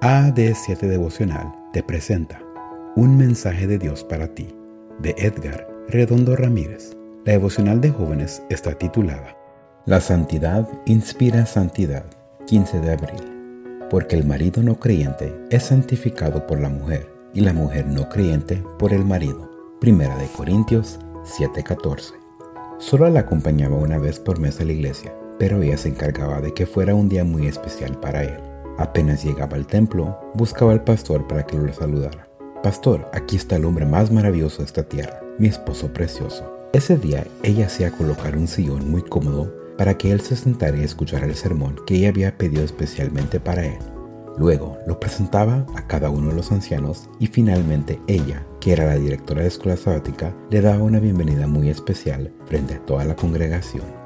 AD7 Devocional te presenta Un mensaje de Dios para ti, de Edgar Redondo Ramírez. La devocional de jóvenes está titulada La santidad inspira santidad, 15 de abril. Porque el marido no creyente es santificado por la mujer y la mujer no creyente por el marido. Primera de Corintios 7:14. Solo la acompañaba una vez por mes a la iglesia, pero ella se encargaba de que fuera un día muy especial para él. Apenas llegaba al templo, buscaba al pastor para que lo saludara. Pastor, aquí está el hombre más maravilloso de esta tierra, mi esposo precioso. Ese día ella hacía colocar un sillón muy cómodo para que él se sentara y escuchara el sermón que ella había pedido especialmente para él. Luego lo presentaba a cada uno de los ancianos y finalmente ella, que era la directora de escuela sabática, le daba una bienvenida muy especial frente a toda la congregación.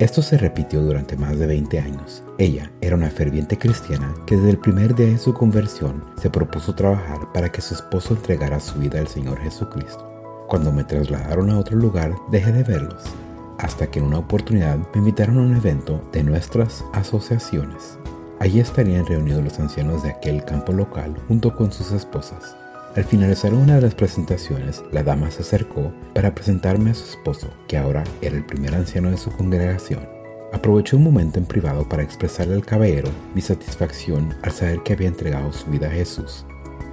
Esto se repitió durante más de 20 años. Ella era una ferviente cristiana que desde el primer día de su conversión se propuso trabajar para que su esposo entregara su vida al Señor Jesucristo. Cuando me trasladaron a otro lugar, dejé de verlos, hasta que en una oportunidad me invitaron a un evento de nuestras asociaciones. Allí estarían reunidos los ancianos de aquel campo local junto con sus esposas. Al finalizar una de las presentaciones, la dama se acercó para presentarme a su esposo, que ahora era el primer anciano de su congregación. Aproveché un momento en privado para expresarle al caballero mi satisfacción al saber que había entregado su vida a Jesús.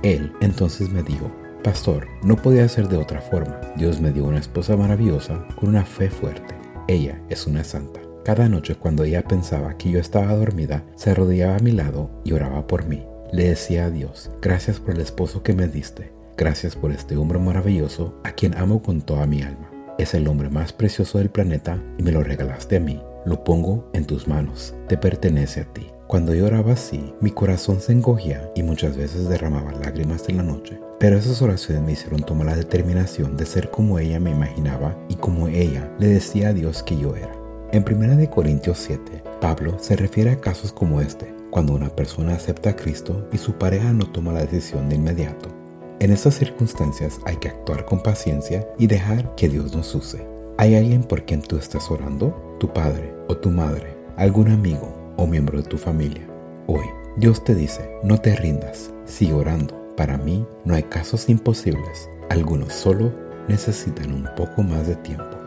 Él entonces me dijo, Pastor, no podía ser de otra forma. Dios me dio una esposa maravillosa con una fe fuerte. Ella es una santa. Cada noche cuando ella pensaba que yo estaba dormida, se arrodillaba a mi lado y oraba por mí. Le decía a Dios, gracias por el esposo que me diste, gracias por este hombre maravilloso a quien amo con toda mi alma. Es el hombre más precioso del planeta y me lo regalaste a mí. Lo pongo en tus manos, te pertenece a ti. Cuando lloraba así, mi corazón se encogía y muchas veces derramaba lágrimas en la noche. Pero esas oraciones me hicieron tomar la determinación de ser como ella me imaginaba y como ella le decía a Dios que yo era. En 1 Corintios 7, Pablo se refiere a casos como este, cuando una persona acepta a Cristo y su pareja no toma la decisión de inmediato. En estas circunstancias hay que actuar con paciencia y dejar que Dios nos use. ¿Hay alguien por quien tú estás orando? ¿Tu padre o tu madre? ¿Algún amigo o miembro de tu familia? Hoy, Dios te dice, no te rindas, sigue orando. Para mí no hay casos imposibles, algunos solo necesitan un poco más de tiempo.